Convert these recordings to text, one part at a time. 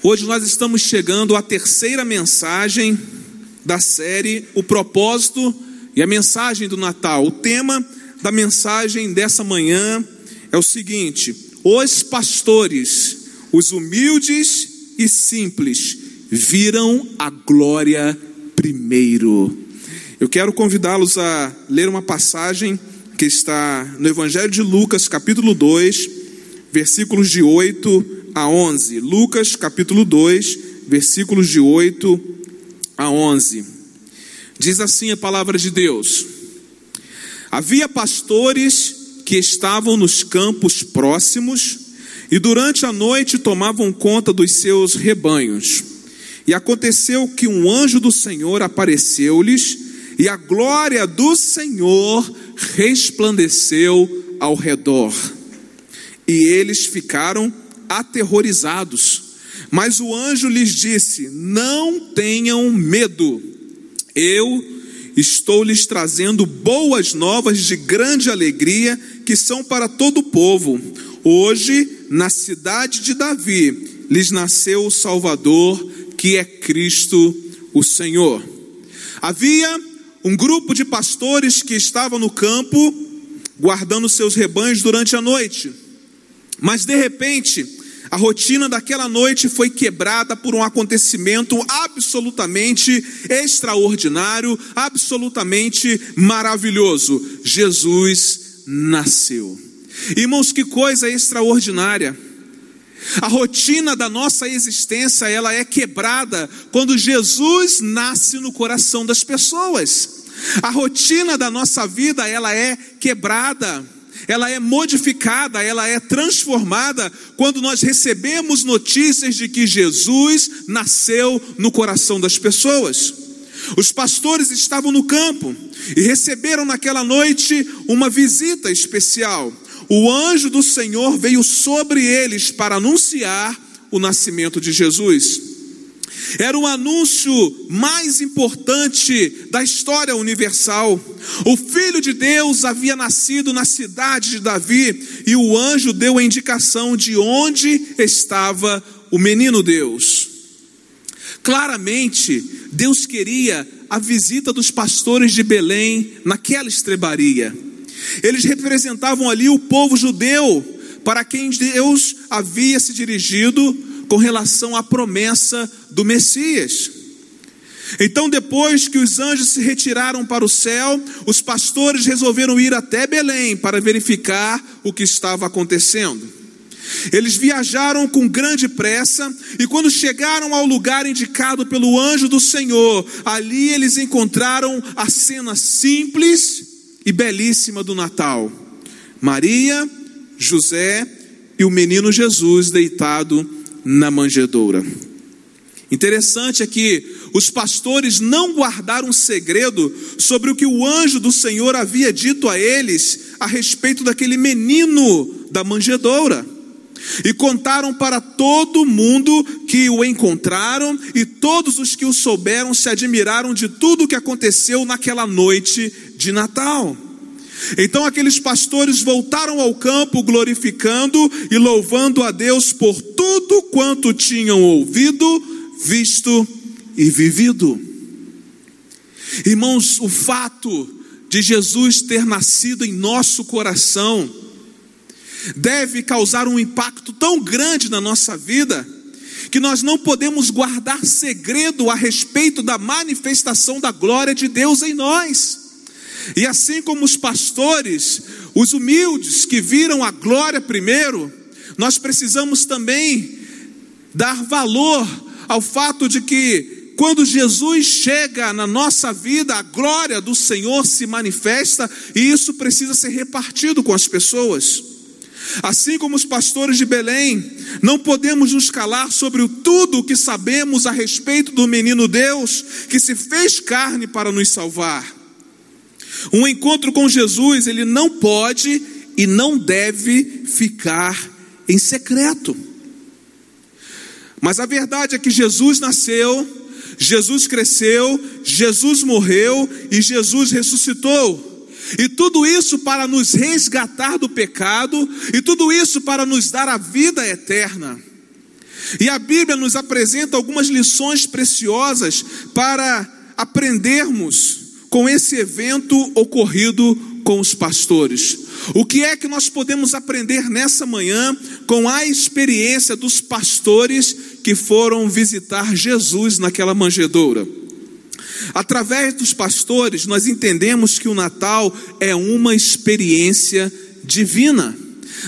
Hoje nós estamos chegando à terceira mensagem da série O Propósito e a Mensagem do Natal. O tema da mensagem dessa manhã é o seguinte: Os pastores, os humildes e simples, viram a glória primeiro. Eu quero convidá-los a ler uma passagem que está no Evangelho de Lucas, capítulo 2, versículos de 8 a 11. Lucas capítulo 2, versículos de 8 a 11. Diz assim a palavra de Deus: Havia pastores que estavam nos campos próximos e durante a noite tomavam conta dos seus rebanhos. E aconteceu que um anjo do Senhor apareceu-lhes e a glória do Senhor resplandeceu ao redor. E eles ficaram aterrorizados. Mas o anjo lhes disse: Não tenham medo, eu estou lhes trazendo boas novas de grande alegria, que são para todo o povo. Hoje, na cidade de Davi, lhes nasceu o Salvador, que é Cristo o Senhor. Havia um grupo de pastores que estavam no campo, guardando seus rebanhos durante a noite. Mas de repente, a rotina daquela noite foi quebrada por um acontecimento absolutamente extraordinário, absolutamente maravilhoso. Jesus nasceu. Irmãos, que coisa extraordinária. A rotina da nossa existência, ela é quebrada quando Jesus nasce no coração das pessoas. A rotina da nossa vida, ela é quebrada ela é modificada, ela é transformada quando nós recebemos notícias de que Jesus nasceu no coração das pessoas. Os pastores estavam no campo e receberam naquela noite uma visita especial. O anjo do Senhor veio sobre eles para anunciar o nascimento de Jesus. Era o anúncio mais importante da história universal. O Filho de Deus havia nascido na cidade de Davi e o anjo deu a indicação de onde estava o menino Deus. Claramente, Deus queria a visita dos pastores de Belém naquela estrebaria. Eles representavam ali o povo judeu para quem Deus havia se dirigido com relação à promessa do Messias. Então, depois que os anjos se retiraram para o céu, os pastores resolveram ir até Belém para verificar o que estava acontecendo. Eles viajaram com grande pressa e, quando chegaram ao lugar indicado pelo anjo do Senhor, ali eles encontraram a cena simples e belíssima do Natal: Maria, José e o menino Jesus deitado na manjedoura. Interessante é que os pastores não guardaram segredo sobre o que o anjo do Senhor havia dito a eles a respeito daquele menino da manjedoura. E contaram para todo mundo que o encontraram, e todos os que o souberam se admiraram de tudo o que aconteceu naquela noite de Natal. Então aqueles pastores voltaram ao campo glorificando e louvando a Deus por tudo quanto tinham ouvido, visto e vivido. Irmãos, o fato de Jesus ter nascido em nosso coração deve causar um impacto tão grande na nossa vida que nós não podemos guardar segredo a respeito da manifestação da glória de Deus em nós. E assim como os pastores, os humildes que viram a glória primeiro, nós precisamos também dar valor ao fato de que quando Jesus chega na nossa vida, a glória do Senhor se manifesta e isso precisa ser repartido com as pessoas. Assim como os pastores de Belém, não podemos nos calar sobre o tudo o que sabemos a respeito do menino Deus que se fez carne para nos salvar. Um encontro com Jesus, ele não pode e não deve ficar em secreto. Mas a verdade é que Jesus nasceu, Jesus cresceu, Jesus morreu e Jesus ressuscitou. E tudo isso para nos resgatar do pecado, e tudo isso para nos dar a vida eterna. E a Bíblia nos apresenta algumas lições preciosas para aprendermos com esse evento ocorrido com os pastores. O que é que nós podemos aprender nessa manhã com a experiência dos pastores que foram visitar Jesus naquela manjedoura? Através dos pastores, nós entendemos que o Natal é uma experiência divina.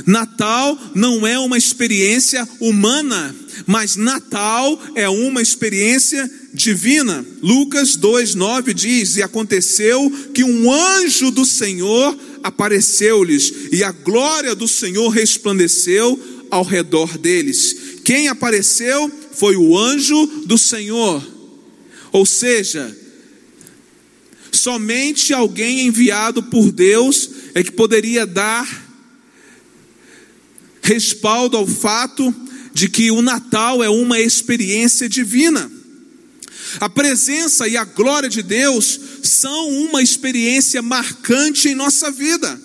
Natal não é uma experiência humana, mas Natal é uma experiência divina. Lucas 2:9 diz: "E aconteceu que um anjo do Senhor apareceu-lhes, e a glória do Senhor resplandeceu ao redor deles. Quem apareceu foi o anjo do Senhor. Ou seja, somente alguém enviado por Deus é que poderia dar respaldo ao fato de que o Natal é uma experiência divina. A presença e a glória de Deus são uma experiência marcante em nossa vida.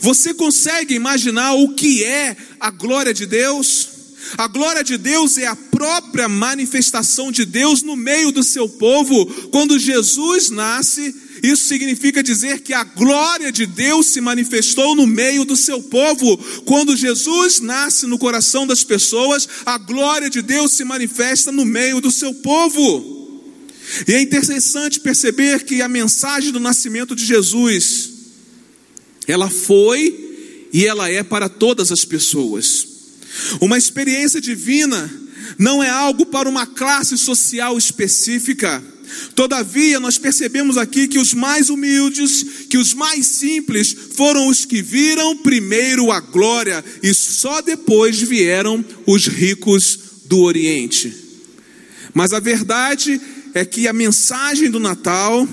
Você consegue imaginar o que é a glória de Deus? A glória de Deus é a própria manifestação de Deus no meio do seu povo. Quando Jesus nasce, isso significa dizer que a glória de Deus se manifestou no meio do seu povo. Quando Jesus nasce no coração das pessoas, a glória de Deus se manifesta no meio do seu povo. E é interessante perceber que a mensagem do nascimento de Jesus, ela foi e ela é para todas as pessoas. Uma experiência divina não é algo para uma classe social específica. Todavia, nós percebemos aqui que os mais humildes, que os mais simples, foram os que viram primeiro a glória, e só depois vieram os ricos do Oriente. Mas a verdade é que a mensagem do Natal,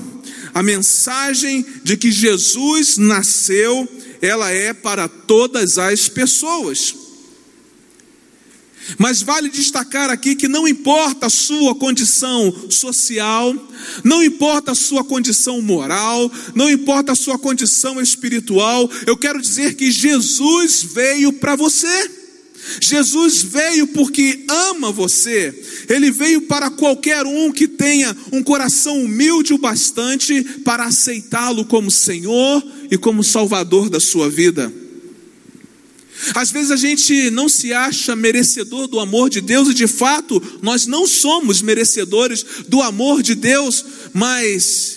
a mensagem de que Jesus nasceu, ela é para todas as pessoas. Mas vale destacar aqui que não importa a sua condição social, não importa a sua condição moral, não importa a sua condição espiritual, eu quero dizer que Jesus veio para você. Jesus veio porque ama você, ele veio para qualquer um que tenha um coração humilde o bastante para aceitá-lo como Senhor e como Salvador da sua vida. Às vezes a gente não se acha merecedor do amor de Deus, e de fato nós não somos merecedores do amor de Deus, mas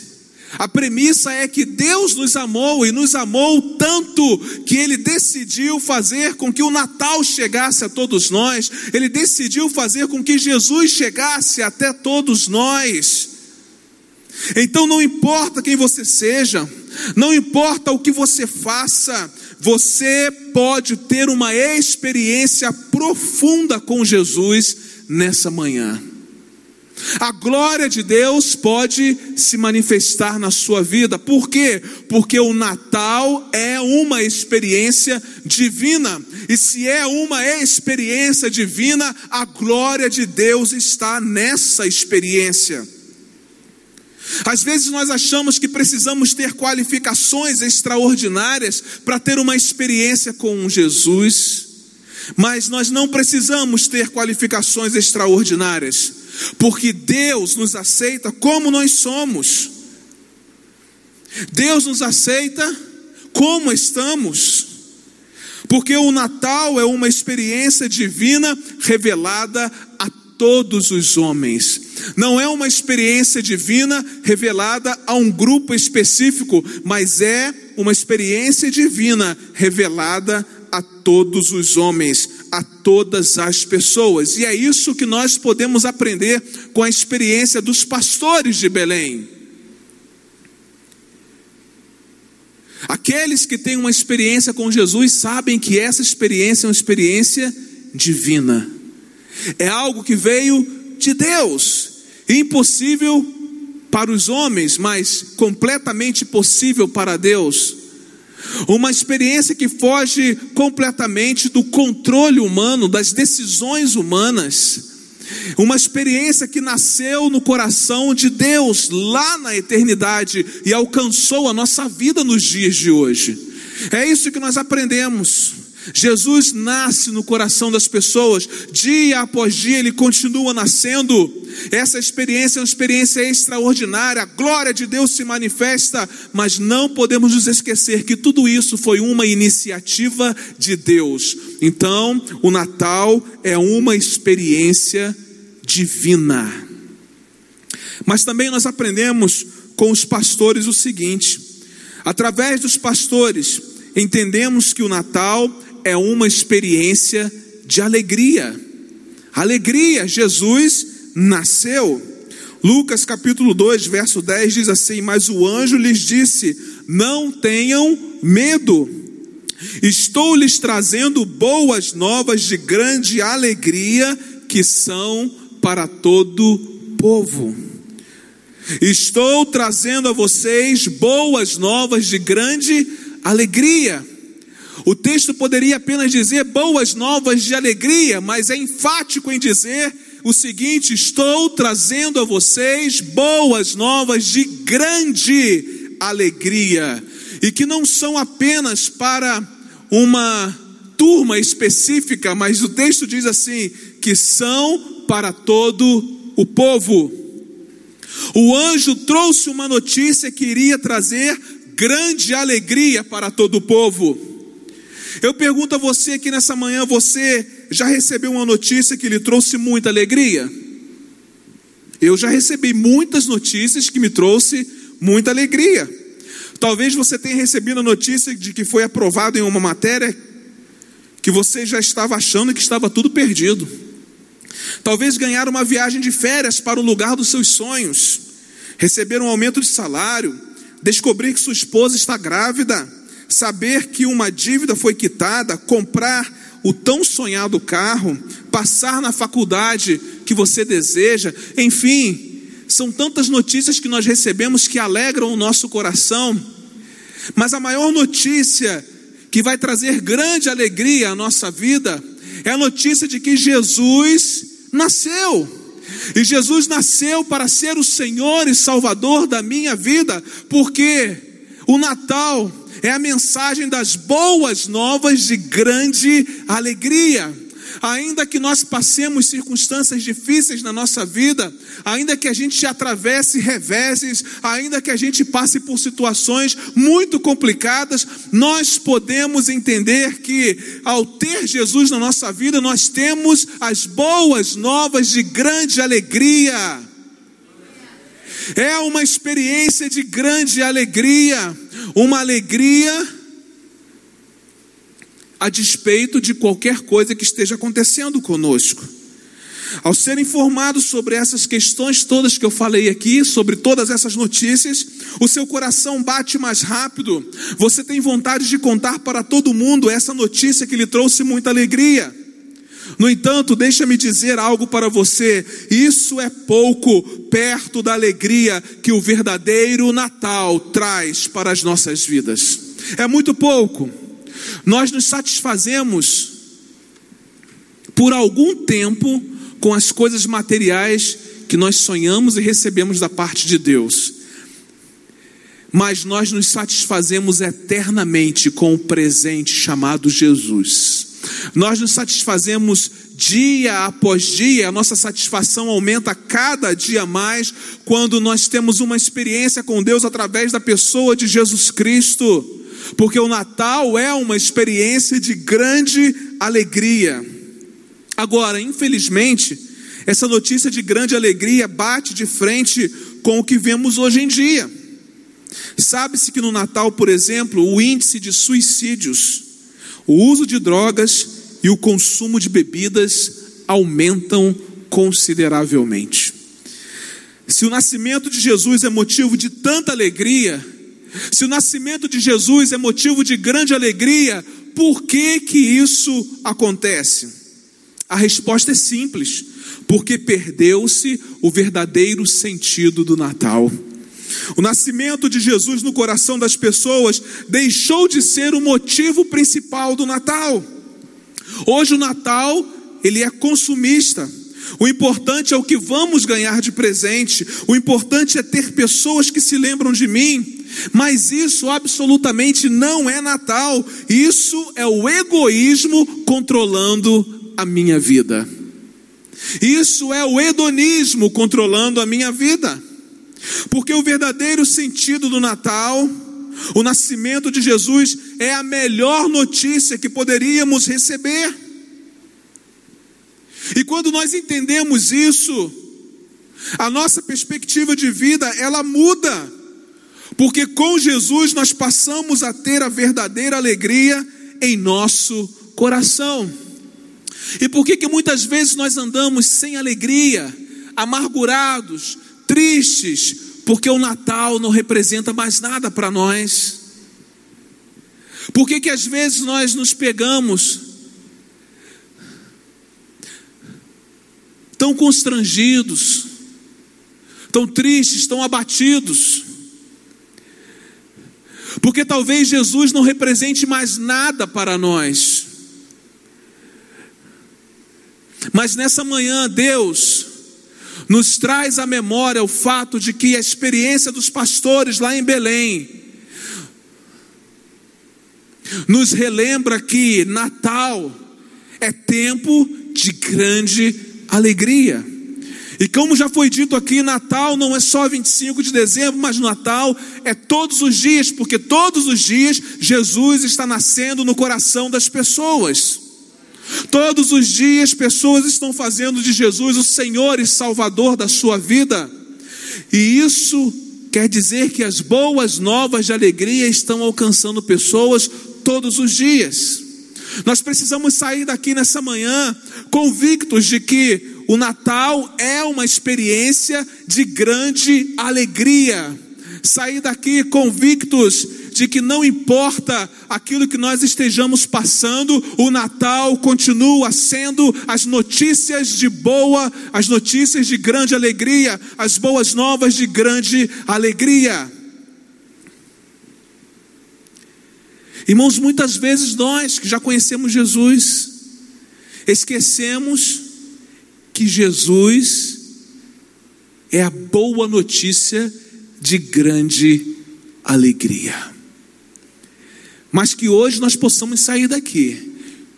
a premissa é que Deus nos amou e nos amou tanto que Ele decidiu fazer com que o Natal chegasse a todos nós, Ele decidiu fazer com que Jesus chegasse até todos nós. Então não importa quem você seja, não importa o que você faça, você pode ter uma experiência profunda com Jesus nessa manhã. A glória de Deus pode se manifestar na sua vida. Por quê? Porque o Natal é uma experiência divina. E se é uma experiência divina, a glória de Deus está nessa experiência. Às vezes nós achamos que precisamos ter qualificações extraordinárias para ter uma experiência com Jesus, mas nós não precisamos ter qualificações extraordinárias porque Deus nos aceita como nós somos. Deus nos aceita como estamos. Porque o Natal é uma experiência divina revelada a todos os homens. Não é uma experiência divina revelada a um grupo específico, mas é uma experiência divina revelada a todos os homens, a todas as pessoas. E é isso que nós podemos aprender com a experiência dos pastores de Belém. Aqueles que têm uma experiência com Jesus sabem que essa experiência é uma experiência divina. É algo que veio de Deus, impossível para os homens, mas completamente possível para Deus. Uma experiência que foge completamente do controle humano, das decisões humanas. Uma experiência que nasceu no coração de Deus lá na eternidade e alcançou a nossa vida nos dias de hoje. É isso que nós aprendemos. Jesus nasce no coração das pessoas, dia após dia ele continua nascendo. Essa experiência é uma experiência extraordinária, a glória de Deus se manifesta, mas não podemos nos esquecer que tudo isso foi uma iniciativa de Deus. Então, o Natal é uma experiência divina. Mas também nós aprendemos com os pastores o seguinte: através dos pastores, entendemos que o Natal é uma experiência de alegria. Alegria, Jesus nasceu. Lucas capítulo 2, verso 10 diz assim: Mas o anjo lhes disse: Não tenham medo, estou lhes trazendo boas novas de grande alegria, que são para todo povo. Estou trazendo a vocês boas novas de grande alegria. O texto poderia apenas dizer boas novas de alegria, mas é enfático em dizer o seguinte: estou trazendo a vocês boas novas de grande alegria, e que não são apenas para uma turma específica, mas o texto diz assim: que são para todo o povo. O anjo trouxe uma notícia que iria trazer grande alegria para todo o povo. Eu pergunto a você aqui nessa manhã: você já recebeu uma notícia que lhe trouxe muita alegria? Eu já recebi muitas notícias que me trouxe muita alegria. Talvez você tenha recebido a notícia de que foi aprovado em uma matéria que você já estava achando que estava tudo perdido. Talvez ganhar uma viagem de férias para o lugar dos seus sonhos, receber um aumento de salário, descobrir que sua esposa está grávida saber que uma dívida foi quitada, comprar o tão sonhado carro, passar na faculdade que você deseja, enfim, são tantas notícias que nós recebemos que alegram o nosso coração, mas a maior notícia que vai trazer grande alegria à nossa vida é a notícia de que Jesus nasceu. E Jesus nasceu para ser o Senhor e Salvador da minha vida, porque o Natal é a mensagem das boas novas de grande alegria. Ainda que nós passemos circunstâncias difíceis na nossa vida, ainda que a gente atravesse reveses, ainda que a gente passe por situações muito complicadas, nós podemos entender que ao ter Jesus na nossa vida, nós temos as boas novas de grande alegria. É uma experiência de grande alegria, uma alegria a despeito de qualquer coisa que esteja acontecendo conosco. Ao ser informado sobre essas questões todas que eu falei aqui, sobre todas essas notícias, o seu coração bate mais rápido, você tem vontade de contar para todo mundo essa notícia que lhe trouxe muita alegria. No entanto, deixa-me dizer algo para você: isso é pouco perto da alegria que o verdadeiro Natal traz para as nossas vidas. É muito pouco. Nós nos satisfazemos por algum tempo com as coisas materiais que nós sonhamos e recebemos da parte de Deus. Mas nós nos satisfazemos eternamente com o presente chamado Jesus. Nós nos satisfazemos dia após dia, a nossa satisfação aumenta cada dia mais quando nós temos uma experiência com Deus através da pessoa de Jesus Cristo, porque o Natal é uma experiência de grande alegria. Agora, infelizmente, essa notícia de grande alegria bate de frente com o que vemos hoje em dia. Sabe-se que no Natal, por exemplo, o índice de suicídios o uso de drogas e o consumo de bebidas aumentam consideravelmente. Se o nascimento de Jesus é motivo de tanta alegria, se o nascimento de Jesus é motivo de grande alegria, por que que isso acontece? A resposta é simples: porque perdeu-se o verdadeiro sentido do Natal. O nascimento de Jesus no coração das pessoas deixou de ser o motivo principal do Natal. Hoje o Natal, ele é consumista. O importante é o que vamos ganhar de presente. O importante é ter pessoas que se lembram de mim. Mas isso absolutamente não é Natal. Isso é o egoísmo controlando a minha vida. Isso é o hedonismo controlando a minha vida. Porque o verdadeiro sentido do Natal, o nascimento de Jesus, é a melhor notícia que poderíamos receber. E quando nós entendemos isso, a nossa perspectiva de vida, ela muda. Porque com Jesus nós passamos a ter a verdadeira alegria em nosso coração. E por que que muitas vezes nós andamos sem alegria, amargurados, tristes, porque o Natal não representa mais nada para nós? Por que que às vezes nós nos pegamos tão constrangidos, tão tristes, tão abatidos? Porque talvez Jesus não represente mais nada para nós. Mas nessa manhã, Deus nos traz à memória o fato de que a experiência dos pastores lá em Belém nos relembra que Natal é tempo de grande alegria. E como já foi dito aqui, Natal não é só 25 de dezembro, mas Natal é todos os dias, porque todos os dias Jesus está nascendo no coração das pessoas. Todos os dias pessoas estão fazendo de Jesus o Senhor e Salvador da sua vida. E isso quer dizer que as boas novas de alegria estão alcançando pessoas todos os dias. Nós precisamos sair daqui nessa manhã convictos de que o Natal é uma experiência de grande alegria. Sair daqui convictos de que não importa aquilo que nós estejamos passando, o Natal continua sendo as notícias de boa, as notícias de grande alegria, as boas novas de grande alegria. Irmãos, muitas vezes nós que já conhecemos Jesus, esquecemos que Jesus é a boa notícia de grande alegria. Mas que hoje nós possamos sair daqui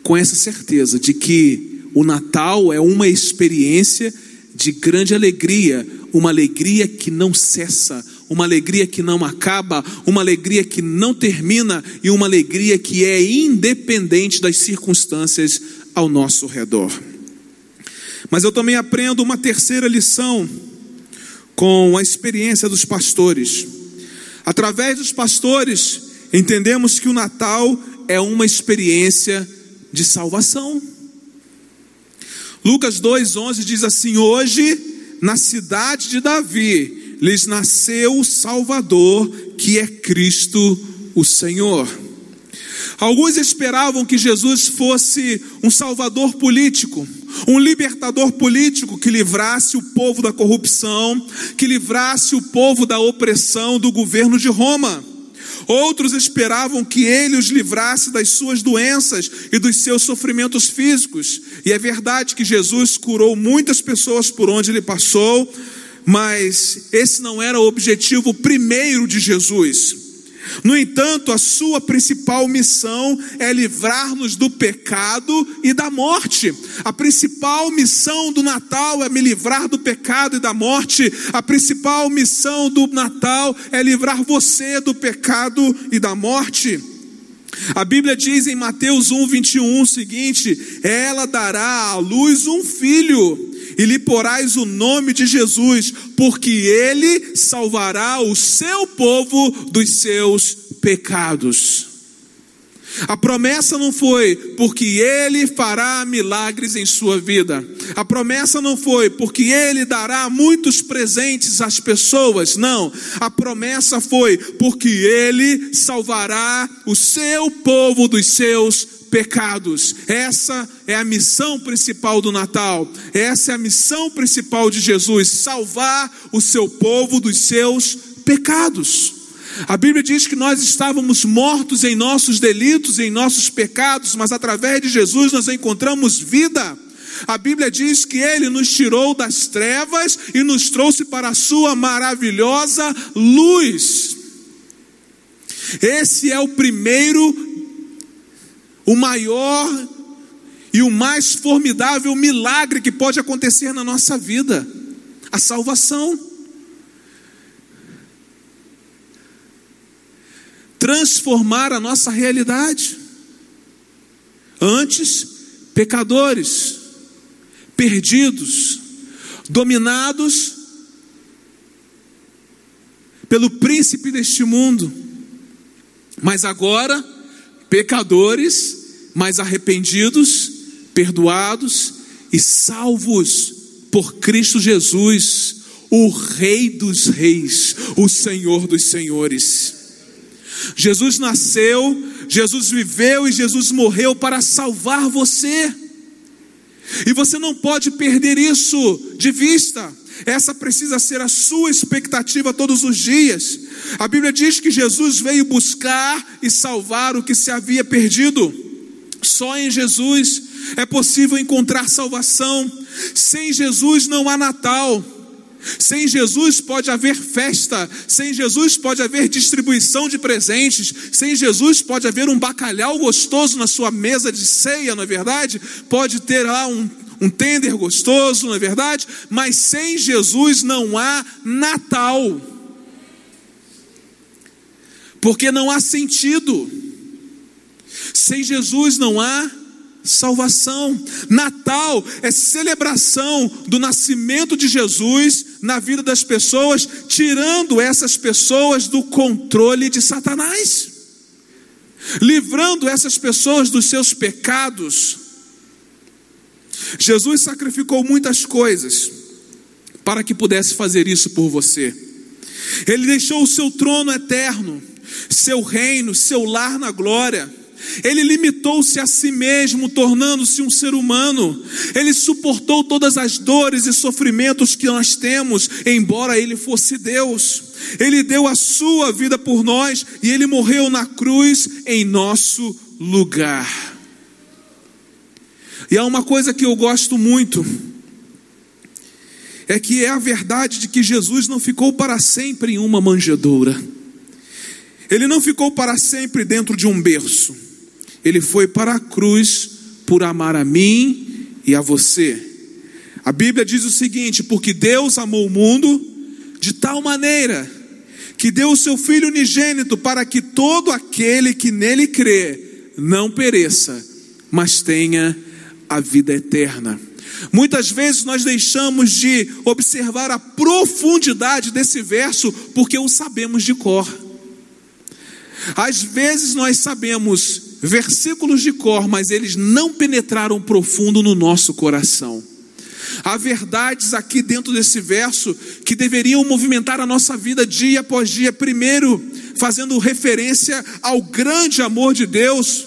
com essa certeza de que o Natal é uma experiência de grande alegria, uma alegria que não cessa, uma alegria que não acaba, uma alegria que não termina e uma alegria que é independente das circunstâncias ao nosso redor. Mas eu também aprendo uma terceira lição com a experiência dos pastores. Através dos pastores, entendemos que o Natal é uma experiência de salvação. Lucas 2:11 diz assim: Hoje, na cidade de Davi, lhes nasceu o Salvador, que é Cristo o Senhor. Alguns esperavam que Jesus fosse um salvador político, um libertador político que livrasse o povo da corrupção, que livrasse o povo da opressão do governo de Roma. Outros esperavam que ele os livrasse das suas doenças e dos seus sofrimentos físicos. E é verdade que Jesus curou muitas pessoas por onde ele passou, mas esse não era o objetivo primeiro de Jesus. No entanto, a sua principal missão é livrar-nos do pecado e da morte. A principal missão do Natal é me livrar do pecado e da morte. A principal missão do Natal é livrar você do pecado e da morte. A Bíblia diz em Mateus 1, 21 o seguinte: Ela dará à luz um filho e lhe porás o nome de Jesus, porque ele salvará o seu povo dos seus pecados. A promessa não foi porque ele fará milagres em sua vida. A promessa não foi porque ele dará muitos presentes às pessoas. Não. A promessa foi porque ele salvará o seu povo dos seus pecados. Essa é a missão principal do Natal. Essa é a missão principal de Jesus: salvar o seu povo dos seus pecados. A Bíblia diz que nós estávamos mortos em nossos delitos, em nossos pecados, mas através de Jesus nós encontramos vida. A Bíblia diz que Ele nos tirou das trevas e nos trouxe para a Sua maravilhosa luz. Esse é o primeiro, o maior e o mais formidável milagre que pode acontecer na nossa vida a salvação. Transformar a nossa realidade. Antes, pecadores, perdidos, dominados pelo príncipe deste mundo, mas agora, pecadores, mas arrependidos, perdoados e salvos por Cristo Jesus, o Rei dos Reis, o Senhor dos Senhores. Jesus nasceu, Jesus viveu e Jesus morreu para salvar você. E você não pode perder isso de vista. Essa precisa ser a sua expectativa todos os dias. A Bíblia diz que Jesus veio buscar e salvar o que se havia perdido. Só em Jesus é possível encontrar salvação. Sem Jesus não há Natal. Sem Jesus pode haver festa, sem Jesus pode haver distribuição de presentes, sem Jesus pode haver um bacalhau gostoso na sua mesa de ceia, não é verdade? Pode ter lá um, um tender gostoso, não é verdade? Mas sem Jesus não há Natal, porque não há sentido, sem Jesus não há salvação. Natal é celebração do nascimento de Jesus na vida das pessoas, tirando essas pessoas do controle de Satanás, livrando essas pessoas dos seus pecados. Jesus sacrificou muitas coisas para que pudesse fazer isso por você. Ele deixou o seu trono eterno, seu reino, seu lar na glória ele limitou-se a si mesmo, tornando-se um ser humano. Ele suportou todas as dores e sofrimentos que nós temos, embora ele fosse Deus. Ele deu a sua vida por nós e ele morreu na cruz em nosso lugar. E há uma coisa que eu gosto muito, é que é a verdade de que Jesus não ficou para sempre em uma manjedoura. Ele não ficou para sempre dentro de um berço ele foi para a cruz por amar a mim e a você. A Bíblia diz o seguinte: porque Deus amou o mundo de tal maneira que deu o seu Filho unigênito para que todo aquele que nele crê não pereça, mas tenha a vida eterna. Muitas vezes nós deixamos de observar a profundidade desse verso porque o sabemos de cor. Às vezes nós sabemos versículos de cor, mas eles não penetraram profundo no nosso coração. Há verdades aqui dentro desse verso que deveriam movimentar a nossa vida dia após dia. Primeiro, fazendo referência ao grande amor de Deus,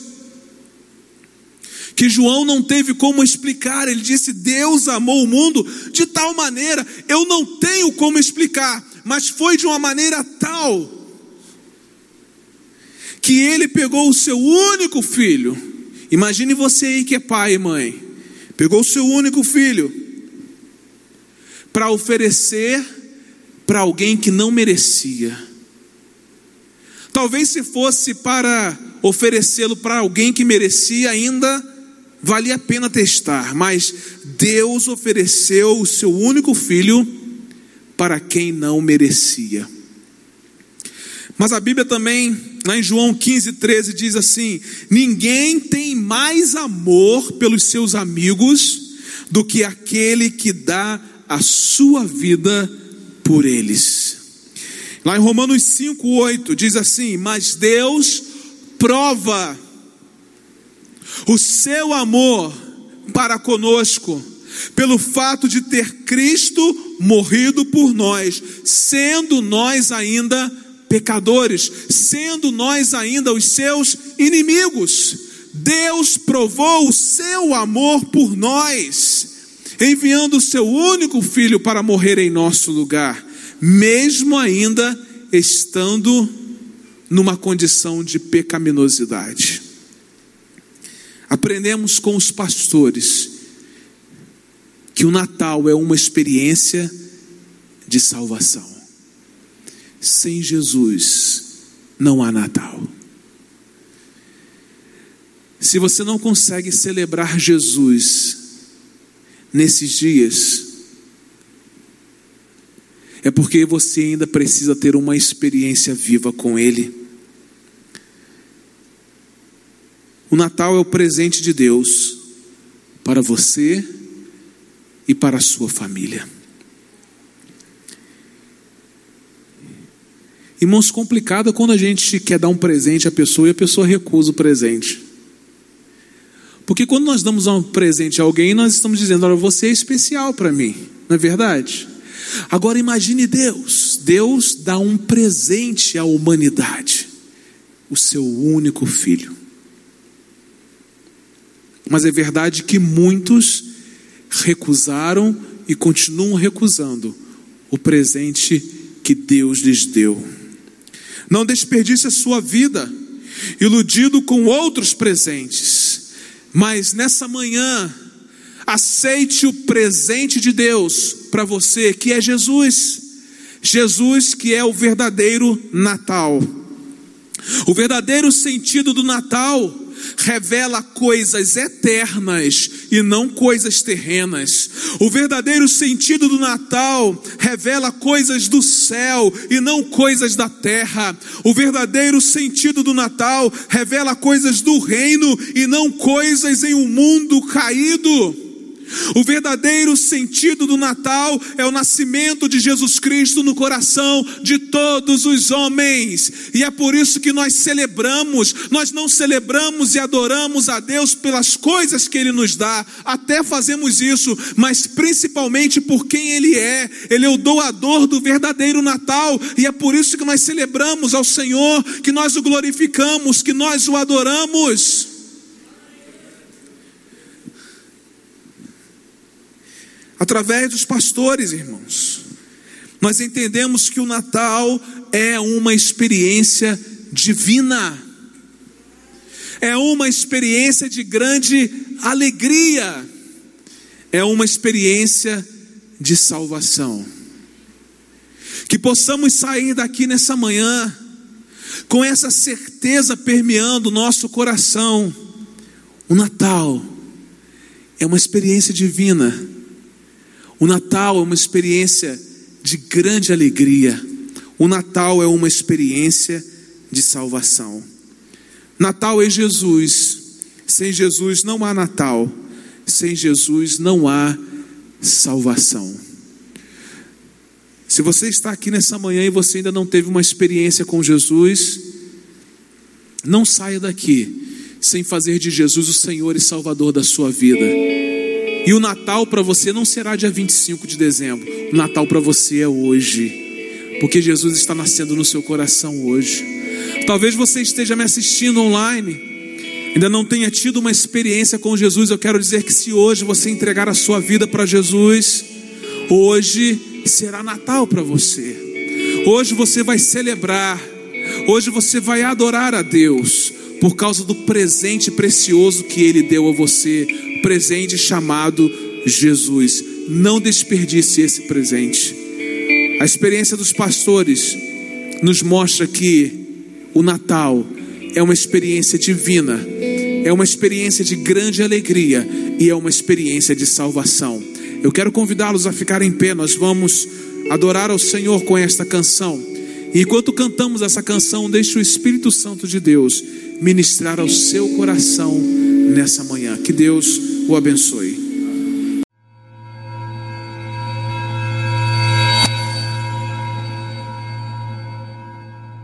que João não teve como explicar. Ele disse: Deus amou o mundo de tal maneira, eu não tenho como explicar, mas foi de uma maneira tal que ele pegou o seu único filho. Imagine você aí que é pai e mãe. Pegou o seu único filho para oferecer para alguém que não merecia. Talvez se fosse para oferecê-lo para alguém que merecia, ainda valia a pena testar, mas Deus ofereceu o seu único filho para quem não merecia. Mas a Bíblia também, lá em João 15, 13, diz assim: Ninguém tem mais amor pelos seus amigos do que aquele que dá a sua vida por eles. Lá em Romanos 5, 8, diz assim: Mas Deus prova o seu amor para conosco, pelo fato de ter Cristo morrido por nós, sendo nós ainda pecadores, sendo nós ainda os seus inimigos. Deus provou o seu amor por nós, enviando o seu único filho para morrer em nosso lugar, mesmo ainda estando numa condição de pecaminosidade. Aprendemos com os pastores que o Natal é uma experiência de salvação. Sem Jesus não há Natal. Se você não consegue celebrar Jesus nesses dias, é porque você ainda precisa ter uma experiência viva com Ele. O Natal é o presente de Deus para você e para a sua família. Irmãos, complicado quando a gente quer dar um presente à pessoa e a pessoa recusa o presente. Porque quando nós damos um presente a alguém, nós estamos dizendo: olha, você é especial para mim, não é verdade? Agora imagine Deus. Deus dá um presente à humanidade, o seu único filho. Mas é verdade que muitos recusaram e continuam recusando o presente que Deus lhes deu. Não desperdice a sua vida iludido com outros presentes, mas nessa manhã, aceite o presente de Deus para você, que é Jesus. Jesus, que é o verdadeiro Natal. O verdadeiro sentido do Natal revela coisas eternas e não coisas terrenas. O verdadeiro sentido do Natal revela coisas do céu e não coisas da terra. O verdadeiro sentido do Natal revela coisas do reino e não coisas em um mundo caído. O verdadeiro sentido do Natal é o nascimento de Jesus Cristo no coração de todos os homens, e é por isso que nós celebramos. Nós não celebramos e adoramos a Deus pelas coisas que Ele nos dá, até fazemos isso, mas principalmente por quem Ele é. Ele é o doador do verdadeiro Natal, e é por isso que nós celebramos ao Senhor, que nós o glorificamos, que nós o adoramos. Através dos pastores, irmãos. Nós entendemos que o Natal é uma experiência divina, é uma experiência de grande alegria, é uma experiência de salvação. Que possamos sair daqui nessa manhã com essa certeza permeando o nosso coração. O Natal é uma experiência divina o Natal é uma experiência de grande alegria. O Natal é uma experiência de salvação. Natal é Jesus. Sem Jesus não há Natal. Sem Jesus não há salvação. Se você está aqui nessa manhã e você ainda não teve uma experiência com Jesus, não saia daqui sem fazer de Jesus o Senhor e Salvador da sua vida. E o Natal para você não será dia 25 de dezembro. O Natal para você é hoje. Porque Jesus está nascendo no seu coração hoje. Talvez você esteja me assistindo online, ainda não tenha tido uma experiência com Jesus. Eu quero dizer que se hoje você entregar a sua vida para Jesus, hoje será Natal para você. Hoje você vai celebrar, hoje você vai adorar a Deus por causa do presente precioso que Ele deu a você, presente chamado Jesus. Não desperdice esse presente. A experiência dos pastores nos mostra que o Natal é uma experiência divina, é uma experiência de grande alegria e é uma experiência de salvação. Eu quero convidá-los a ficar em pé, nós vamos adorar ao Senhor com esta canção. Enquanto cantamos essa canção, deixe o Espírito Santo de Deus ministrar ao seu coração nessa manhã. Que Deus o abençoe.